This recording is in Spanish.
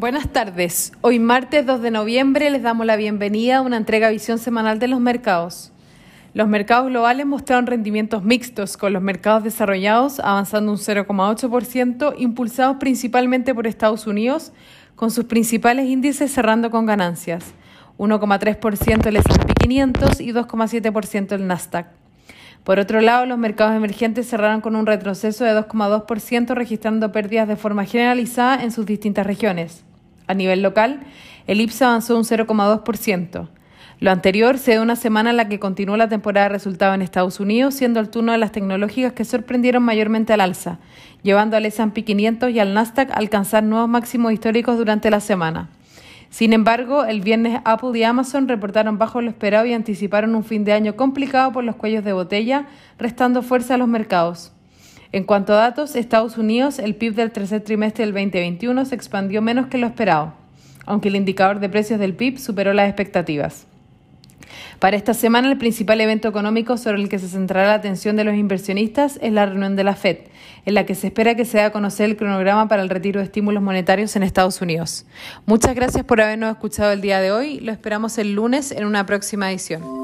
Buenas tardes. Hoy martes 2 de noviembre les damos la bienvenida a una entrega visión semanal de los mercados. Los mercados globales mostraron rendimientos mixtos, con los mercados desarrollados avanzando un 0,8%, impulsados principalmente por Estados Unidos, con sus principales índices cerrando con ganancias, 1,3% el S&P 500 y 2,7% el Nasdaq. Por otro lado, los mercados emergentes cerraron con un retroceso de 2,2%, registrando pérdidas de forma generalizada en sus distintas regiones. A nivel local, el IPSA avanzó un 0,2%. Lo anterior se da una semana en la que continuó la temporada de resultados en Estados Unidos, siendo el turno de las tecnológicas que sorprendieron mayormente al alza, llevando al S&P 500 y al Nasdaq a alcanzar nuevos máximos históricos durante la semana. Sin embargo, el viernes Apple y Amazon reportaron bajo lo esperado y anticiparon un fin de año complicado por los cuellos de botella, restando fuerza a los mercados. En cuanto a datos, Estados Unidos, el PIB del tercer trimestre del 2021 se expandió menos que lo esperado, aunque el indicador de precios del PIB superó las expectativas. Para esta semana, el principal evento económico sobre el que se centrará la atención de los inversionistas es la reunión de la Fed, en la que se espera que se dé a conocer el cronograma para el retiro de estímulos monetarios en Estados Unidos. Muchas gracias por habernos escuchado el día de hoy. Lo esperamos el lunes en una próxima edición.